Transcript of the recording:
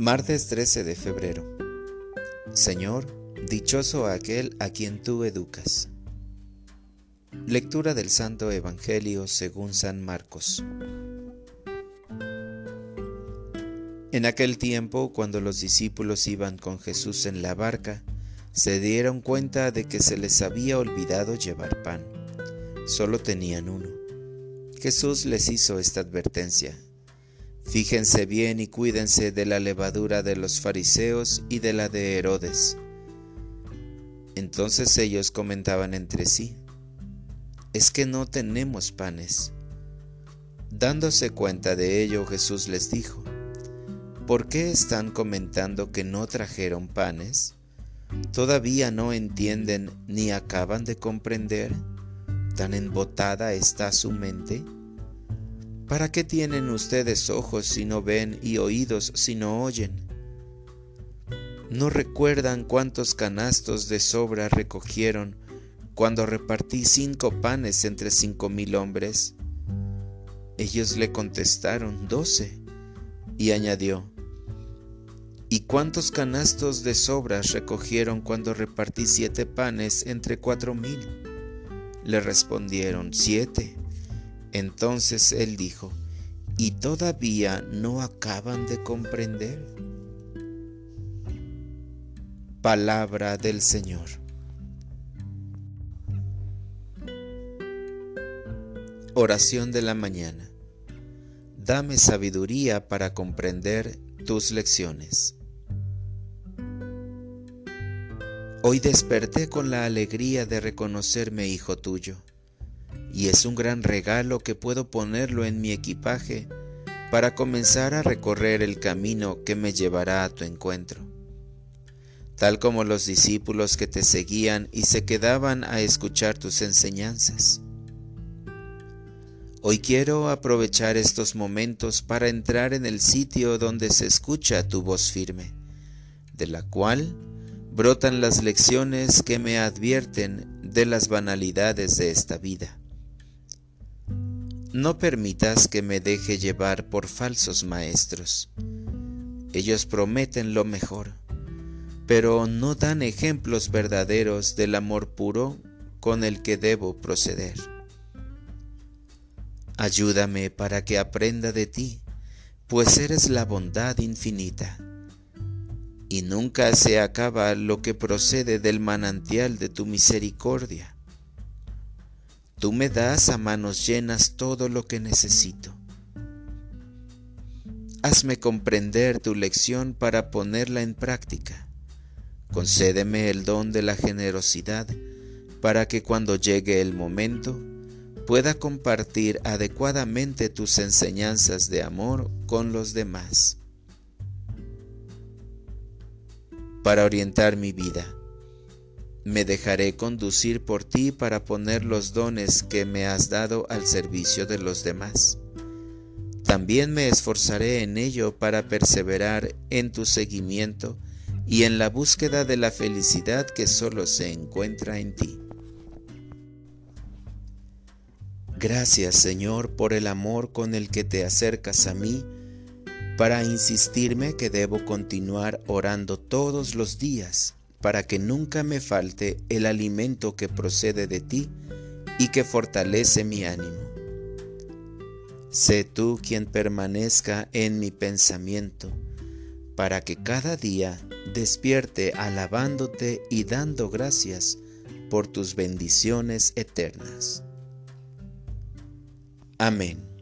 Martes 13 de febrero. Señor, dichoso aquel a quien tú educas. Lectura del Santo Evangelio según San Marcos. En aquel tiempo, cuando los discípulos iban con Jesús en la barca, se dieron cuenta de que se les había olvidado llevar pan. Solo tenían uno. Jesús les hizo esta advertencia Fíjense bien y cuídense de la levadura de los fariseos y de la de Herodes. Entonces ellos comentaban entre sí, es que no tenemos panes. Dándose cuenta de ello, Jesús les dijo, ¿por qué están comentando que no trajeron panes? ¿Todavía no entienden ni acaban de comprender? ¿Tan embotada está su mente? ¿Para qué tienen ustedes ojos si no ven y oídos si no oyen? ¿No recuerdan cuántos canastos de sobra recogieron cuando repartí cinco panes entre cinco mil hombres? Ellos le contestaron doce, y añadió, ¿Y cuántos canastos de sobras recogieron cuando repartí siete panes entre cuatro mil? Le respondieron, siete. Entonces él dijo, ¿y todavía no acaban de comprender? Palabra del Señor. Oración de la mañana. Dame sabiduría para comprender tus lecciones. Hoy desperté con la alegría de reconocerme hijo tuyo y es un gran regalo que puedo ponerlo en mi equipaje para comenzar a recorrer el camino que me llevará a tu encuentro. Tal como los discípulos que te seguían y se quedaban a escuchar tus enseñanzas. Hoy quiero aprovechar estos momentos para entrar en el sitio donde se escucha tu voz firme, de la cual brotan las lecciones que me advierten de las banalidades de esta vida. No permitas que me deje llevar por falsos maestros. Ellos prometen lo mejor, pero no dan ejemplos verdaderos del amor puro con el que debo proceder. Ayúdame para que aprenda de ti, pues eres la bondad infinita. Y nunca se acaba lo que procede del manantial de tu misericordia. Tú me das a manos llenas todo lo que necesito. Hazme comprender tu lección para ponerla en práctica. Concédeme el don de la generosidad para que cuando llegue el momento pueda compartir adecuadamente tus enseñanzas de amor con los demás. Para orientar mi vida me dejaré conducir por ti para poner los dones que me has dado al servicio de los demás. También me esforzaré en ello para perseverar en tu seguimiento y en la búsqueda de la felicidad que solo se encuentra en ti. Gracias Señor por el amor con el que te acercas a mí para insistirme que debo continuar orando todos los días para que nunca me falte el alimento que procede de ti y que fortalece mi ánimo. Sé tú quien permanezca en mi pensamiento, para que cada día despierte alabándote y dando gracias por tus bendiciones eternas. Amén.